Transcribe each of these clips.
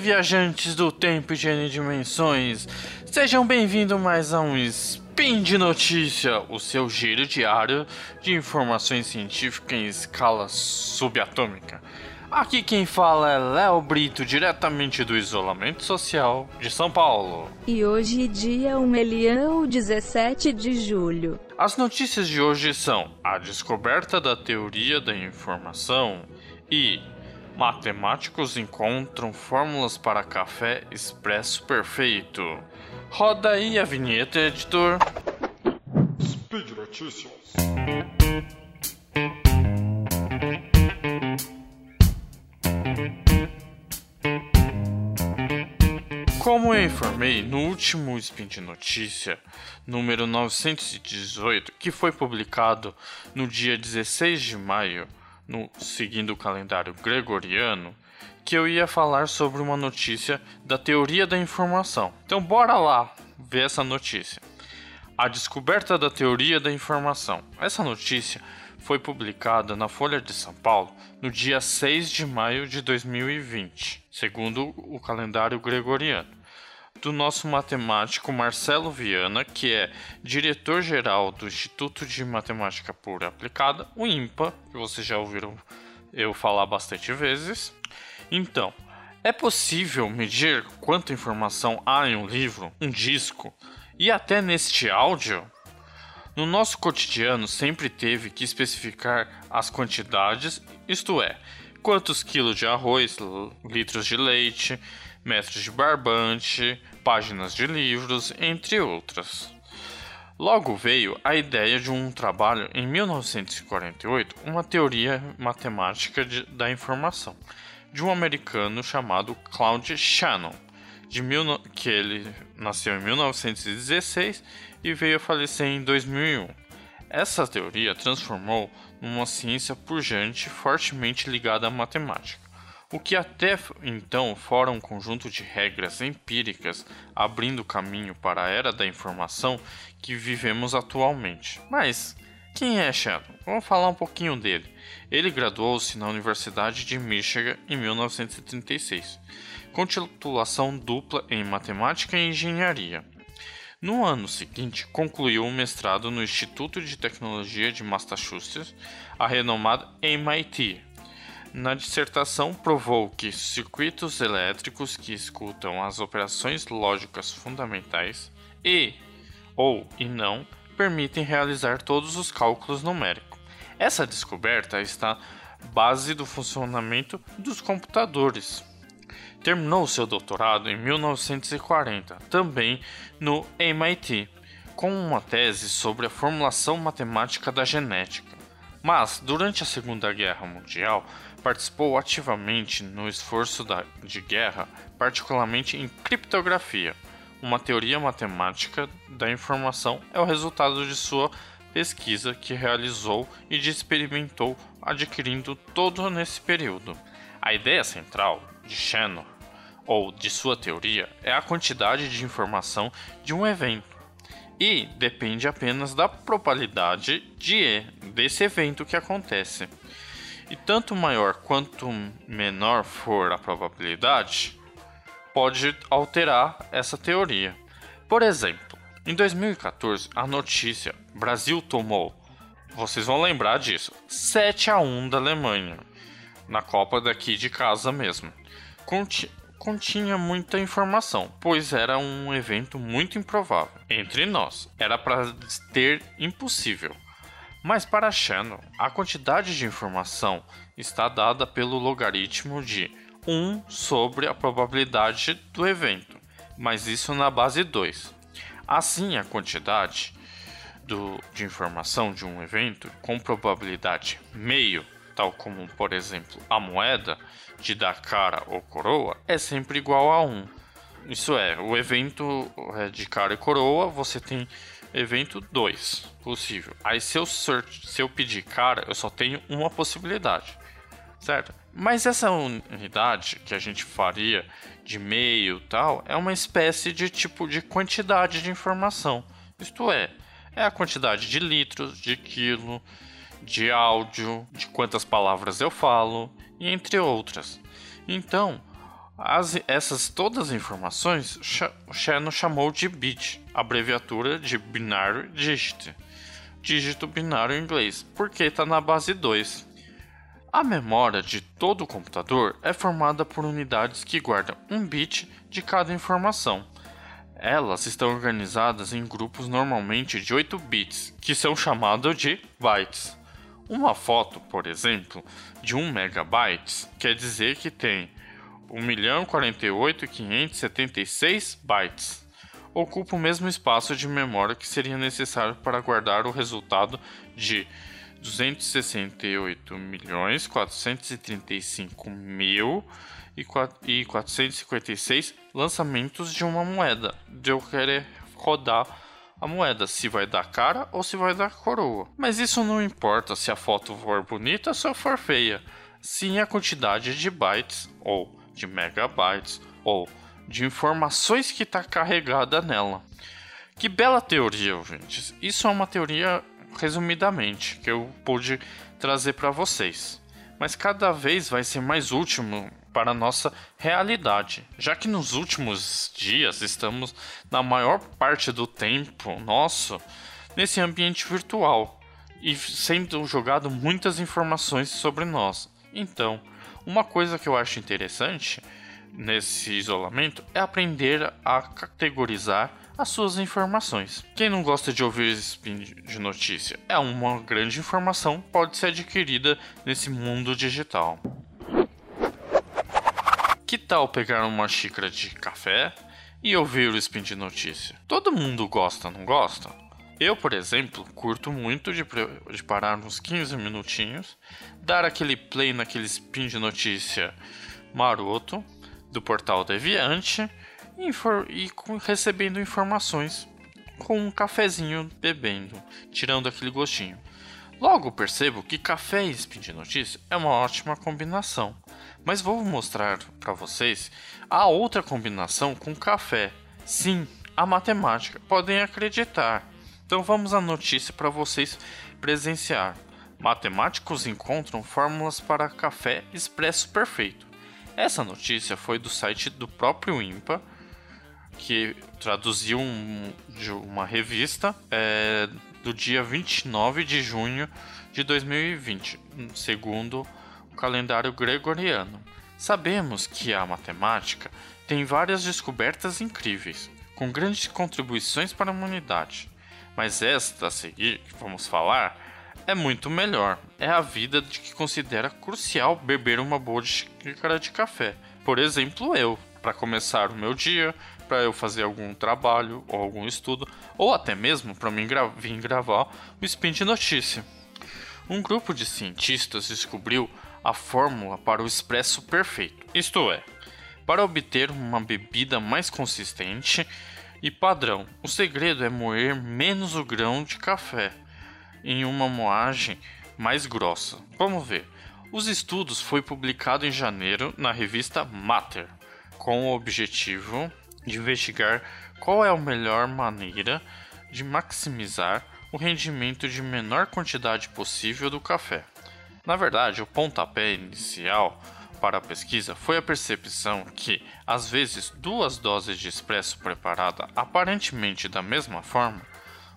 viajantes do tempo e de N dimensões. Sejam bem-vindos mais a um Spin de Notícia, o seu giro diário de informações científicas em escala subatômica. Aqui quem fala é Léo Brito, diretamente do isolamento social de São Paulo. E hoje, dia 1 Elião, 17 de julho. As notícias de hoje são a descoberta da teoria da informação e Matemáticos encontram fórmulas para café expresso perfeito. Roda aí a vinheta, editor. Speed Notícias. Como eu informei no último Spin de Notícia, número 918, que foi publicado no dia 16 de maio, no seguindo o calendário gregoriano, que eu ia falar sobre uma notícia da teoria da informação. Então bora lá ver essa notícia. A descoberta da teoria da informação. Essa notícia foi publicada na Folha de São Paulo no dia 6 de maio de 2020, segundo o calendário gregoriano do nosso matemático Marcelo Viana, que é diretor-geral do Instituto de Matemática Pura Aplicada, o IMPA, que vocês já ouviram eu falar bastante vezes. Então, é possível medir quanta informação há em um livro, um disco e até neste áudio? No nosso cotidiano sempre teve que especificar as quantidades, isto é, quantos quilos de arroz, litros de leite, metros de barbante, páginas de livros, entre outras. Logo veio a ideia de um trabalho em 1948, uma teoria matemática de, da informação, de um americano chamado Claude Shannon, de mil, que ele nasceu em 1916 e veio a falecer em 2001. Essa teoria transformou numa ciência pujante fortemente ligada à matemática o que até então fora um conjunto de regras empíricas abrindo caminho para a era da informação que vivemos atualmente. Mas quem é Sheldon? Vamos falar um pouquinho dele. Ele graduou-se na Universidade de Michigan em 1936, com titulação dupla em Matemática e Engenharia. No ano seguinte, concluiu um mestrado no Instituto de Tecnologia de Massachusetts, a renomada MIT, na dissertação, provou que circuitos elétricos que escutam as operações lógicas fundamentais e ou e não permitem realizar todos os cálculos numéricos. Essa descoberta está base do funcionamento dos computadores. Terminou seu doutorado em 1940, também no MIT, com uma tese sobre a formulação matemática da genética. Mas, durante a Segunda Guerra Mundial, participou ativamente no esforço da, de guerra, particularmente em criptografia. Uma teoria matemática da informação é o resultado de sua pesquisa que realizou e de experimentou adquirindo todo nesse período. A ideia central de Shannon, ou de sua teoria, é a quantidade de informação de um evento e depende apenas da probabilidade de desse evento que acontece. E tanto maior quanto menor for a probabilidade, pode alterar essa teoria. Por exemplo, em 2014, a notícia Brasil tomou, vocês vão lembrar disso, 7 a 1 da Alemanha na Copa daqui de casa mesmo. Conti continha muita informação, pois era um evento muito improvável. Entre nós, era para ter impossível. Mas para Shannon, a quantidade de informação está dada pelo logaritmo de 1 sobre a probabilidade do evento, mas isso na base 2. Assim, a quantidade do, de informação de um evento com probabilidade meio, tal como por exemplo a moeda de dar cara ou coroa, é sempre igual a 1. Isso é, o evento é, de cara e coroa você tem evento 2 possível. Aí se eu, se eu pedir cara, eu só tenho uma possibilidade, certo? Mas essa unidade que a gente faria de meio tal é uma espécie de tipo de quantidade de informação. Isto é, é a quantidade de litros, de quilo, de áudio, de quantas palavras eu falo e entre outras. Então, As, essas todas as informações o Shannon chamou de bit, abreviatura de binary digit, dígito binário em inglês, porque está na base 2. A memória de todo o computador é formada por unidades que guardam um bit de cada informação. Elas estão organizadas em grupos normalmente de 8 bits, que são chamados de bytes. Uma foto, por exemplo, de 1 megabyte quer dizer que tem 1.048.576 bytes. Ocupa o mesmo espaço de memória que seria necessário para guardar o resultado de 268.435.456 lançamentos de uma moeda. De eu querer rodar a moeda, se vai dar cara ou se vai dar coroa. Mas isso não importa se a foto for bonita ou se for feia, sim a quantidade de bytes ou de megabytes ou de informações que está carregada nela. Que bela teoria, gente. Isso é uma teoria resumidamente que eu pude trazer para vocês. Mas cada vez vai ser mais útil para a nossa realidade, já que nos últimos dias estamos na maior parte do tempo nosso nesse ambiente virtual e sendo jogado muitas informações sobre nós. Então, uma coisa que eu acho interessante nesse isolamento é aprender a categorizar as suas informações. Quem não gosta de ouvir spin de notícia? É uma grande informação, pode ser adquirida nesse mundo digital. Que tal pegar uma xícara de café e ouvir o spin de notícia? Todo mundo gosta, não gosta? Eu, por exemplo, curto muito de, de, parar uns 15 minutinhos, dar aquele play naquele spin de notícia maroto do portal Deviante e, e recebendo informações com um cafezinho bebendo, tirando aquele gostinho. Logo percebo que café e spin de notícia é uma ótima combinação, mas vou mostrar para vocês a outra combinação com café. Sim, a matemática, podem acreditar. Então vamos à notícia para vocês presenciar. Matemáticos encontram fórmulas para café expresso perfeito. Essa notícia foi do site do próprio IMPA, que traduziu um, de uma revista é, do dia 29 de junho de 2020, segundo o calendário gregoriano. Sabemos que a matemática tem várias descobertas incríveis, com grandes contribuições para a humanidade. Mas esta a seguir, que vamos falar, é muito melhor. É a vida de que considera crucial beber uma boa xícara de café. Por exemplo, eu, para começar o meu dia, para eu fazer algum trabalho ou algum estudo, ou até mesmo para mim gra vir gravar o Spin de Notícia. Um grupo de cientistas descobriu a fórmula para o expresso perfeito, isto é, para obter uma bebida mais consistente e padrão. O segredo é moer menos o grão de café em uma moagem mais grossa. Vamos ver. Os estudos foi publicado em janeiro na revista Matter, com o objetivo de investigar qual é a melhor maneira de maximizar o rendimento de menor quantidade possível do café. Na verdade, o pontapé inicial para a pesquisa foi a percepção que, às vezes, duas doses de expresso preparada aparentemente da mesma forma,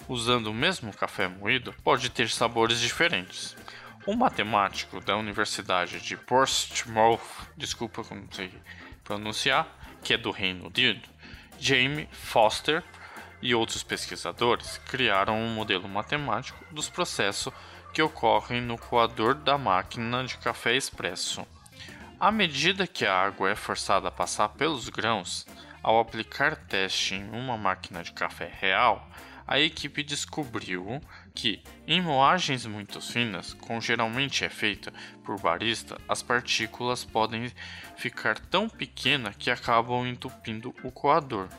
usando o mesmo café moído, pode ter sabores diferentes. Um matemático da Universidade de Portsmouth, desculpa como sei pronunciar, que é do Reino Unido, Jamie Foster e outros pesquisadores criaram um modelo matemático dos processos que ocorrem no coador da máquina de café expresso. À medida que a água é forçada a passar pelos grãos, ao aplicar teste em uma máquina de café real, a equipe descobriu que, em moagens muito finas, como geralmente é feita por barista, as partículas podem ficar tão pequenas que acabam entupindo o coador,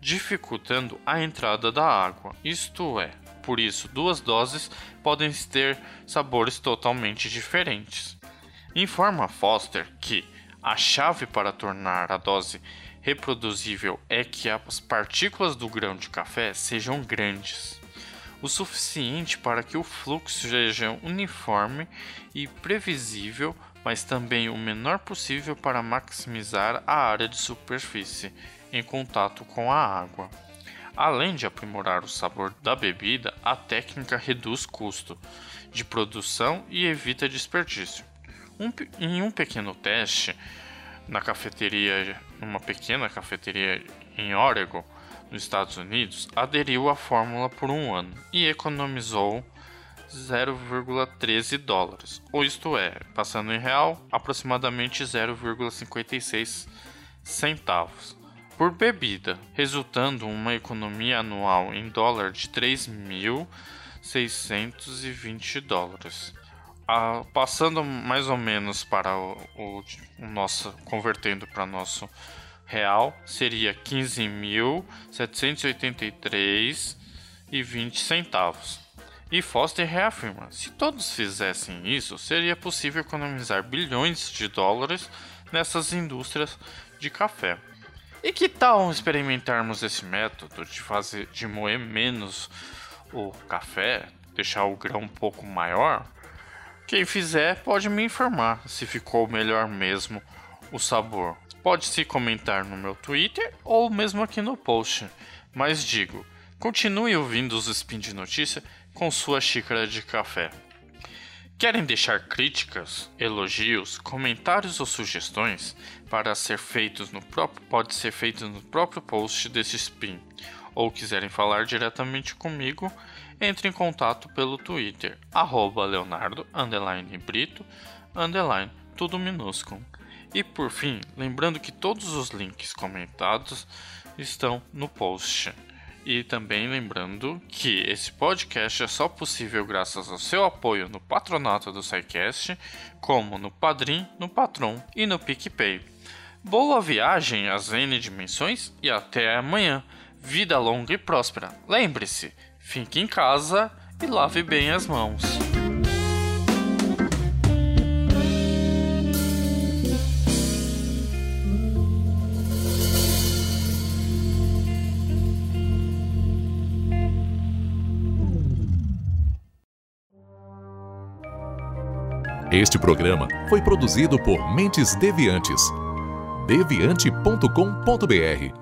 dificultando a entrada da água. Isto é, por isso, duas doses podem ter sabores totalmente diferentes. Informa Foster que a chave para tornar a dose reproduzível é que as partículas do grão de café sejam grandes, o suficiente para que o fluxo seja uniforme e previsível mas também o menor possível para maximizar a área de superfície em contato com a água. Além de aprimorar o sabor da bebida, a técnica reduz custo de produção e evita desperdício. Um, em um pequeno teste na cafeteria, numa pequena cafeteria em Oregon, nos Estados Unidos, aderiu à fórmula por um ano e economizou 0,13 dólares, ou isto é, passando em real, aproximadamente 0,56 centavos por bebida, resultando uma economia anual em dólar de 3.620 dólares. Ah, passando mais ou menos para o, o, o nosso convertendo para nosso real seria 15.783,20 centavos. E Foster reafirma: se todos fizessem isso, seria possível economizar bilhões de dólares nessas indústrias de café. E que tal experimentarmos esse método de fazer de moer menos o café, deixar o grão um pouco maior? Quem fizer pode me informar se ficou melhor mesmo o sabor. Pode se comentar no meu Twitter ou mesmo aqui no post. Mas digo, continue ouvindo os Spin de Notícia com sua xícara de café. Querem deixar críticas, elogios, comentários ou sugestões para ser feitos no próprio pode ser feito no próprio post desse spin. Ou quiserem falar diretamente comigo, entre em contato pelo Twitter Leonardo Brito tudo minúsculo. E por fim, lembrando que todos os links comentados estão no post. E também lembrando que esse podcast é só possível graças ao seu apoio no patronato do SciCast, como no Padrim, no Patron e no PicPay. Boa viagem às N dimensões e até amanhã. Vida longa e próspera. Lembre-se, fique em casa e lave bem as mãos. Este programa foi produzido por Mentes Deviantes. deviante.com.br.